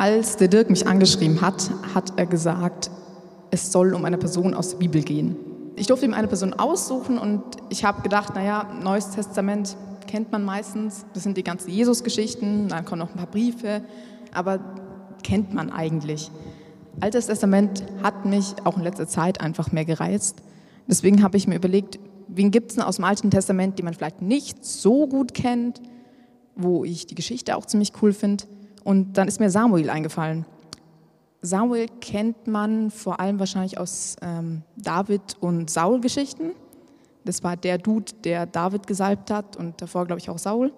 Als der Dirk mich angeschrieben hat, hat er gesagt, es soll um eine Person aus der Bibel gehen. Ich durfte ihm eine Person aussuchen und ich habe gedacht, naja, Neues Testament kennt man meistens, das sind die ganzen Jesus-Geschichten, dann kommen noch ein paar Briefe, aber kennt man eigentlich. Altes Testament hat mich auch in letzter Zeit einfach mehr gereizt. Deswegen habe ich mir überlegt, wen gibt es denn aus dem Alten Testament, die man vielleicht nicht so gut kennt, wo ich die Geschichte auch ziemlich cool finde. Und dann ist mir Samuel eingefallen. Samuel kennt man vor allem wahrscheinlich aus ähm, David und Saul-Geschichten. Das war der Dude, der David gesalbt hat und davor, glaube ich, auch Saul.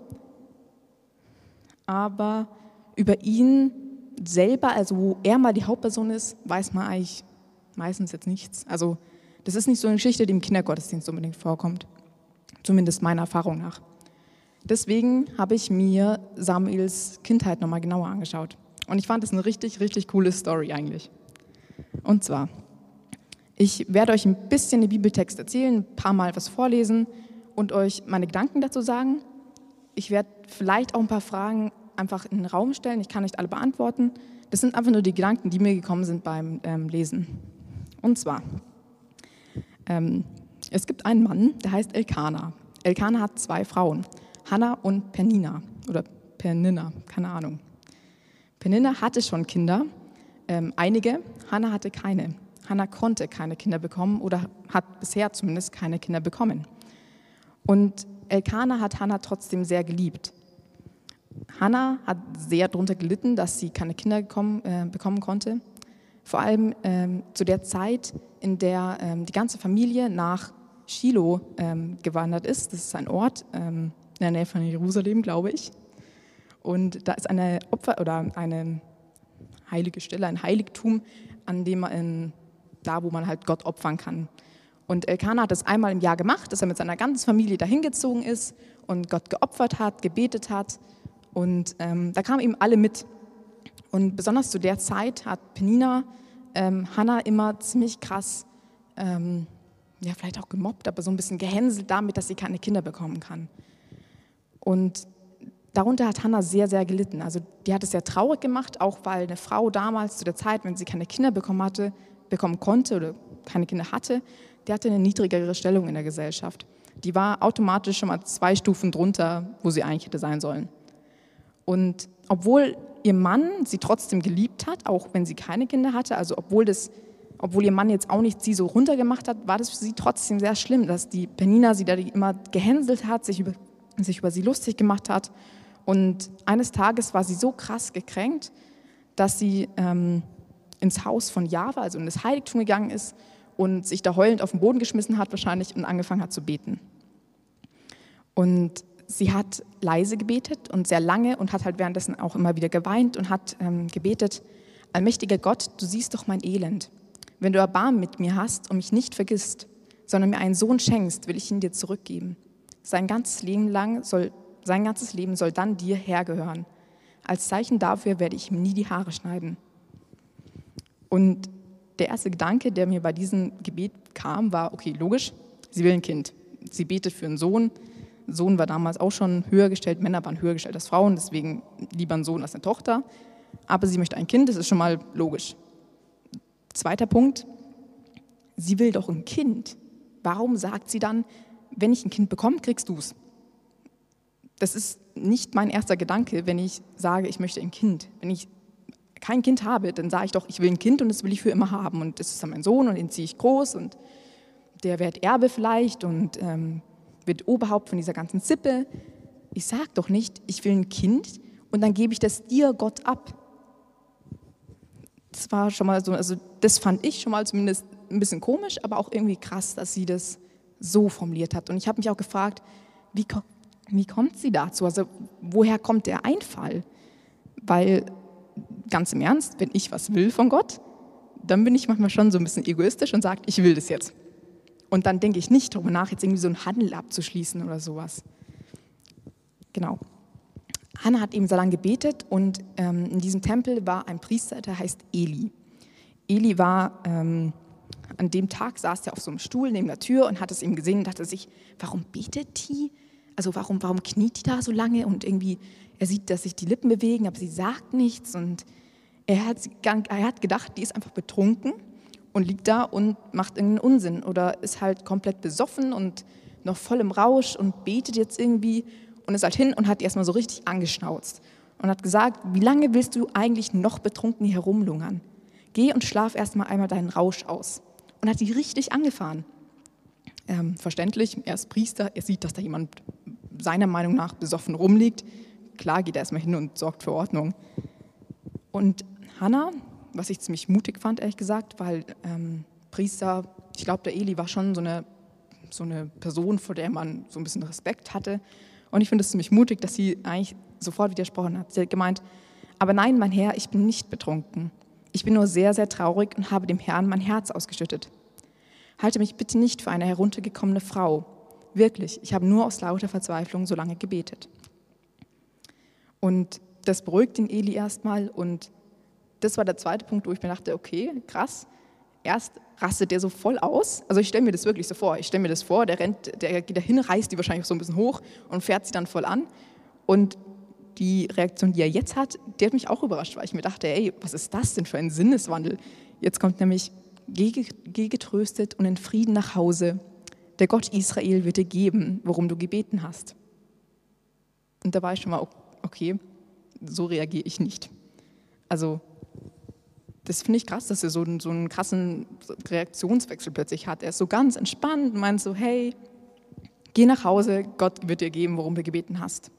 Aber über ihn selber, also wo er mal die Hauptperson ist, weiß man eigentlich meistens jetzt nichts. Also das ist nicht so eine Geschichte, die im Kindergottesdienst unbedingt vorkommt. Zumindest meiner Erfahrung nach. Deswegen habe ich mir Samuels Kindheit nochmal genauer angeschaut. Und ich fand das eine richtig, richtig coole Story eigentlich. Und zwar, ich werde euch ein bisschen den Bibeltext erzählen, ein paar Mal was vorlesen und euch meine Gedanken dazu sagen. Ich werde vielleicht auch ein paar Fragen einfach in den Raum stellen. Ich kann nicht alle beantworten. Das sind einfach nur die Gedanken, die mir gekommen sind beim ähm, Lesen. Und zwar, ähm, es gibt einen Mann, der heißt Elkanah. Elkanah hat zwei Frauen, Hannah und Pernina oder Pernina, keine Ahnung. Pernina hatte schon Kinder, ähm, einige, Hannah hatte keine. Hannah konnte keine Kinder bekommen oder hat bisher zumindest keine Kinder bekommen. Und Elkanah hat Hannah trotzdem sehr geliebt. Hannah hat sehr darunter gelitten, dass sie keine Kinder bekommen, äh, bekommen konnte. Vor allem ähm, zu der Zeit, in der ähm, die ganze Familie nach Shiloh ähm, gewandert ist. Das ist ein Ort ähm, in der Nähe von Jerusalem, glaube ich. Und da ist eine Opfer oder eine heilige Stelle, ein Heiligtum, an dem man, da wo man halt Gott opfern kann. Und Elkanah hat das einmal im Jahr gemacht, dass er mit seiner ganzen Familie dahin gezogen ist und Gott geopfert hat, gebetet hat und ähm, da kamen eben alle mit. Und besonders zu der Zeit hat Penina ähm, Hannah immer ziemlich krass, ähm, ja, vielleicht auch gemobbt, aber so ein bisschen gehänselt damit, dass sie keine Kinder bekommen kann. Und darunter hat Hannah sehr, sehr gelitten. Also die hat es sehr traurig gemacht, auch weil eine Frau damals zu der Zeit, wenn sie keine Kinder bekommen hatte, bekommen konnte oder keine Kinder hatte, die hatte eine niedrigere Stellung in der Gesellschaft. Die war automatisch schon mal zwei Stufen drunter, wo sie eigentlich hätte sein sollen. Und obwohl ihr Mann sie trotzdem geliebt hat, auch wenn sie keine Kinder hatte, also obwohl, das, obwohl ihr Mann jetzt auch nicht sie so runtergemacht hat, war das für sie trotzdem sehr schlimm, dass die Penina sie da immer gehänselt hat, sich über, sich über sie lustig gemacht hat. Und eines Tages war sie so krass gekränkt, dass sie ähm, ins Haus von Java, also in das Heiligtum gegangen ist und sich da heulend auf den Boden geschmissen hat wahrscheinlich und angefangen hat zu beten. Und sie hat leise gebetet und sehr lange und hat halt währenddessen auch immer wieder geweint und hat ähm, gebetet, allmächtiger Gott, du siehst doch mein Elend. Wenn du Erbarmen mit mir hast und mich nicht vergisst, sondern mir einen Sohn schenkst, will ich ihn dir zurückgeben. Sein ganzes Leben lang soll, sein ganzes Leben soll dann dir hergehören. Als Zeichen dafür werde ich ihm nie die Haare schneiden. Und der erste Gedanke, der mir bei diesem Gebet kam, war, okay, logisch, sie will ein Kind. Sie betet für einen Sohn, Sohn war damals auch schon höher gestellt, Männer waren höher gestellt als Frauen, deswegen lieber ein Sohn als eine Tochter. Aber sie möchte ein Kind, das ist schon mal logisch. Zweiter Punkt, sie will doch ein Kind. Warum sagt sie dann, wenn ich ein Kind bekomme, kriegst du es? Das ist nicht mein erster Gedanke, wenn ich sage, ich möchte ein Kind. Wenn ich kein Kind habe, dann sage ich doch, ich will ein Kind und das will ich für immer haben. Und das ist dann mein Sohn und den ziehe ich groß und der wird Erbe vielleicht und ähm, wird Oberhaupt von dieser ganzen Sippe. Ich sage doch nicht, ich will ein Kind und dann gebe ich das dir, Gott, ab. Das war schon mal so, also das fand ich schon mal zumindest ein bisschen komisch, aber auch irgendwie krass, dass sie das so formuliert hat. Und ich habe mich auch gefragt, wie, wie kommt sie dazu? Also woher kommt der Einfall? Weil ganz im Ernst, wenn ich was will von Gott, dann bin ich manchmal schon so ein bisschen egoistisch und sage, ich will das jetzt. Und dann denke ich nicht darüber nach, jetzt irgendwie so einen Handel abzuschließen oder sowas. Genau. Hannah hat eben so lange gebetet und ähm, in diesem Tempel war ein Priester, der heißt Eli. Eli war, ähm, an dem Tag saß er auf so einem Stuhl neben der Tür und hat es eben gesehen und dachte sich, warum betet die? Also warum, warum kniet die da so lange? Und irgendwie, er sieht, dass sich die Lippen bewegen, aber sie sagt nichts und Er hat, er hat gedacht, die ist einfach betrunken und liegt da und macht irgendeinen Unsinn oder ist halt komplett besoffen und noch voll im Rausch und betet jetzt irgendwie und ist halt hin und hat die erstmal so richtig angeschnauzt und hat gesagt, wie lange willst du eigentlich noch betrunken herumlungern? Geh und schlaf erstmal einmal deinen Rausch aus. Und hat die richtig angefahren. Ähm, verständlich, er ist Priester, er sieht, dass da jemand seiner Meinung nach besoffen rumliegt. Klar geht er erstmal hin und sorgt für Ordnung. Und Hannah, was ich ziemlich mutig fand, ehrlich gesagt, weil ähm, Priester, ich glaube, der Eli war schon so eine, so eine Person, vor der man so ein bisschen Respekt hatte. Und ich finde es ziemlich mutig, dass sie eigentlich sofort widersprochen hat. Sie hat gemeint, aber nein, mein Herr, ich bin nicht betrunken. Ich bin nur sehr, sehr traurig und habe dem Herrn mein Herz ausgeschüttet. Halte mich bitte nicht für eine heruntergekommene Frau. Wirklich, ich habe nur aus lauter Verzweiflung so lange gebetet. Und das beruhigt den Eli erstmal und das war der zweite Punkt, wo ich mir dachte, okay, krass. Erst rastet der so voll aus. Also ich stelle mir das wirklich so vor. Ich stelle mir das vor, der rennt, der geht dahin, reißt die wahrscheinlich so ein bisschen hoch und fährt sie dann voll an. Und die Reaktion, die er jetzt hat, die hat mich auch überrascht, weil ich mir dachte, ey, was ist das denn für ein Sinneswandel? Jetzt kommt nämlich, geh, geh getröstet und in Frieden nach Hause. Der Gott Israel wird dir geben, worum du gebeten hast. Und da war ich schon mal, okay, so reagiere ich nicht. Also das finde ich krass, dass er so, so einen krassen Reaktionswechsel plötzlich hat. Er ist so ganz entspannt und meint so, hey, geh nach Hause, Gott wird dir geben, worum du gebeten hast.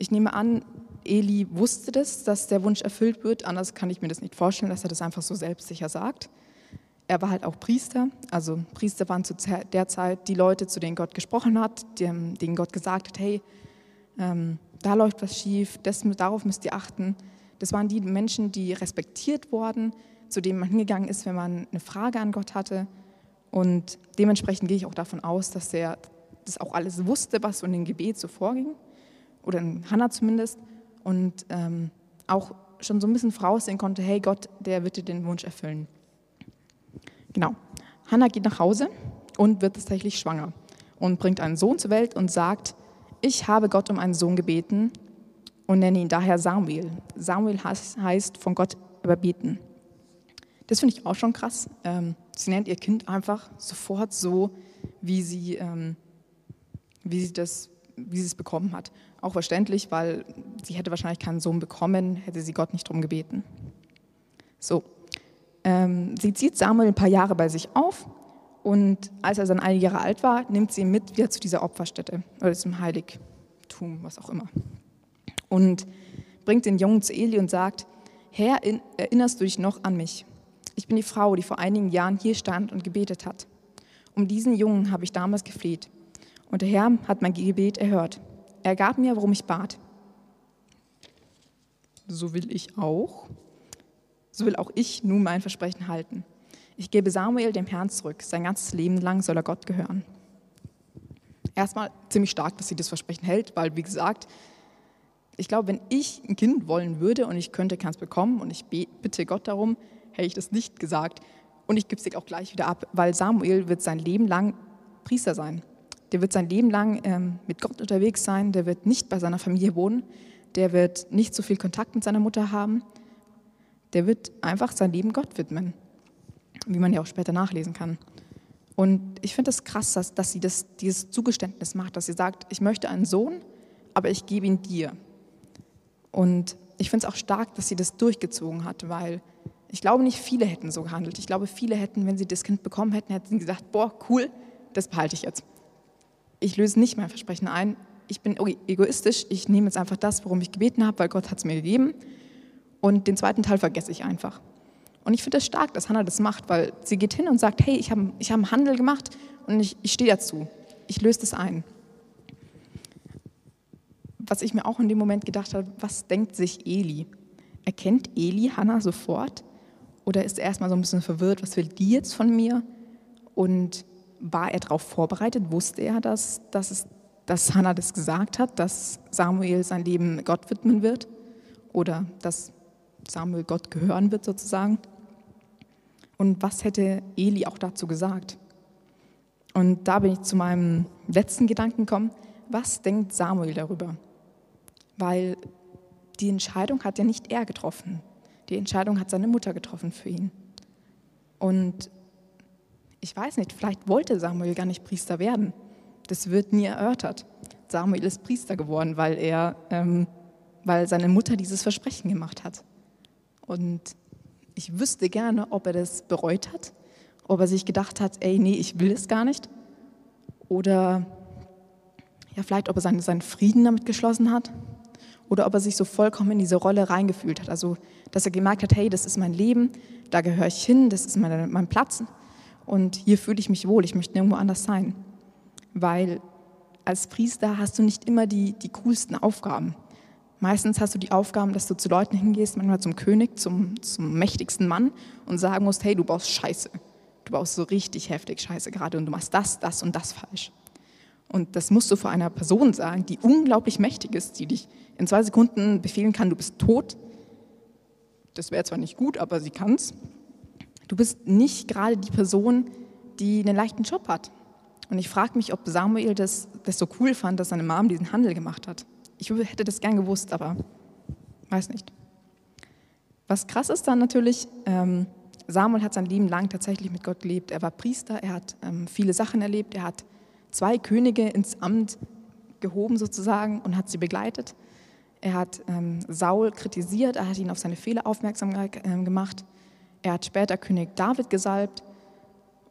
Ich nehme an, Eli wusste das, dass der Wunsch erfüllt wird, anders kann ich mir das nicht vorstellen, dass er das einfach so selbstsicher sagt. Er war halt auch Priester, also Priester waren zu der Zeit die Leute, zu denen Gott gesprochen hat, denen Gott gesagt hat, hey, ähm, da läuft was schief, das, darauf müsst ihr achten. Das waren die Menschen, die respektiert wurden, zu denen man hingegangen ist, wenn man eine Frage an Gott hatte. Und dementsprechend gehe ich auch davon aus, dass er das auch alles wusste, was so in dem Gebet so vorging. Oder in Hannah zumindest. Und ähm, auch schon so ein bisschen voraussehen konnte, hey Gott, der wird dir den Wunsch erfüllen. Genau. Hannah geht nach Hause und wird tatsächlich schwanger und bringt einen Sohn zur Welt und sagt, ich habe Gott um einen Sohn gebeten und nenne ihn daher Samuel. Samuel heißt von Gott überbieten. Das finde ich auch schon krass. Ähm, sie nennt ihr Kind einfach sofort so, wie sie, ähm, wie sie das wie sie es bekommen hat. Auch verständlich, weil sie hätte wahrscheinlich keinen Sohn bekommen, hätte sie Gott nicht darum gebeten. So, ähm, sie zieht Samuel ein paar Jahre bei sich auf und als er dann einige Jahre alt war, nimmt sie ihn mit wieder zu dieser Opferstätte oder zum Heiligtum, was auch immer und bringt den Jungen zu Eli und sagt, Herr, erinnerst du dich noch an mich? Ich bin die Frau, die vor einigen Jahren hier stand und gebetet hat. Um diesen Jungen habe ich damals gefleht. Und der Herr hat mein Gebet erhört. Er gab mir, worum ich bat. So will ich auch. So will auch ich nun mein Versprechen halten. Ich gebe Samuel dem Herrn zurück. Sein ganzes Leben lang soll er Gott gehören. Erstmal ziemlich stark, dass sie das Versprechen hält, weil, wie gesagt, ich glaube, wenn ich ein Kind wollen würde und ich könnte keins bekommen und ich bitte Gott darum, hätte ich das nicht gesagt. Und ich gebe es dir auch gleich wieder ab, weil Samuel wird sein Leben lang Priester sein. Der wird sein Leben lang ähm, mit Gott unterwegs sein, der wird nicht bei seiner Familie wohnen, der wird nicht so viel Kontakt mit seiner Mutter haben, der wird einfach sein Leben Gott widmen, wie man ja auch später nachlesen kann. Und ich finde es das krass, dass, dass sie das, dieses Zugeständnis macht, dass sie sagt, ich möchte einen Sohn, aber ich gebe ihn dir. Und ich finde es auch stark, dass sie das durchgezogen hat, weil ich glaube, nicht viele hätten so gehandelt. Ich glaube, viele hätten, wenn sie das Kind bekommen hätten, hätten gesagt, boah, cool, das behalte ich jetzt. Ich löse nicht mein Versprechen ein. Ich bin egoistisch. Ich nehme jetzt einfach das, worum ich gebeten habe, weil Gott hat es mir gegeben. Und den zweiten Teil vergesse ich einfach. Und ich finde es das stark, dass Hannah das macht, weil sie geht hin und sagt, hey, ich habe ich hab einen Handel gemacht und ich, ich stehe dazu. Ich löse das ein was ich mir auch in dem Moment gedacht habe, was denkt sich Eli? Erkennt Eli Hannah sofort? Oder ist er erstmal so ein bisschen verwirrt, was will die jetzt von mir? Und war er darauf vorbereitet? Wusste er, dass, dass, es, dass Hannah das gesagt hat, dass Samuel sein Leben Gott widmen wird? Oder dass Samuel Gott gehören wird sozusagen? Und was hätte Eli auch dazu gesagt? Und da bin ich zu meinem letzten Gedanken gekommen. Was denkt Samuel darüber? weil die Entscheidung hat ja nicht er getroffen. Die Entscheidung hat seine Mutter getroffen für ihn. Und ich weiß nicht, vielleicht wollte Samuel gar nicht Priester werden. Das wird nie erörtert. Samuel ist Priester geworden, weil er, ähm, weil seine Mutter dieses Versprechen gemacht hat. Und ich wüsste gerne, ob er das bereut hat, ob er sich gedacht hat, ey, nee, ich will es gar nicht. Oder ja, vielleicht, ob er seinen, seinen Frieden damit geschlossen hat. Oder ob er sich so vollkommen in diese Rolle reingefühlt hat. Also, dass er gemerkt hat, hey, das ist mein Leben, da gehöre ich hin, das ist meine, mein Platz. Und hier fühle ich mich wohl, ich möchte nirgendwo anders sein. Weil als Priester hast du nicht immer die, die coolsten Aufgaben. Meistens hast du die Aufgaben, dass du zu Leuten hingehst, manchmal zum König, zum, zum mächtigsten Mann und sagen musst, hey, du baust Scheiße. Du baust so richtig heftig Scheiße gerade und du machst das, das und das falsch. Und das musst du vor einer Person sagen, die unglaublich mächtig ist, die dich in zwei Sekunden befehlen kann, du bist tot. Das wäre zwar nicht gut, aber sie kann es. Du bist nicht gerade die Person, die einen leichten Job hat. Und ich frage mich, ob Samuel das, das so cool fand, dass seine Mom diesen Handel gemacht hat. Ich hätte das gern gewusst, aber weiß nicht. Was krass ist dann natürlich, ähm, Samuel hat sein Leben lang tatsächlich mit Gott gelebt. Er war Priester, er hat ähm, viele Sachen erlebt, er hat zwei Könige ins Amt gehoben sozusagen und hat sie begleitet. Er hat ähm, Saul kritisiert, er hat ihn auf seine Fehler aufmerksam äh, gemacht. Er hat später König David gesalbt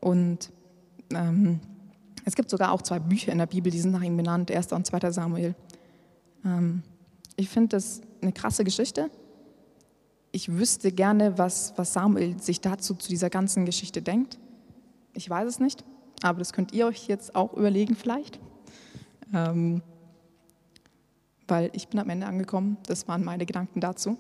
und ähm, es gibt sogar auch zwei Bücher in der Bibel, die sind nach ihm benannt, 1. und 2. Samuel. Ähm, ich finde das eine krasse Geschichte. Ich wüsste gerne, was, was Samuel sich dazu zu dieser ganzen Geschichte denkt. Ich weiß es nicht, aber das könnt ihr euch jetzt auch überlegen vielleicht. Ähm, weil ich bin am Ende angekommen. Das waren meine Gedanken dazu.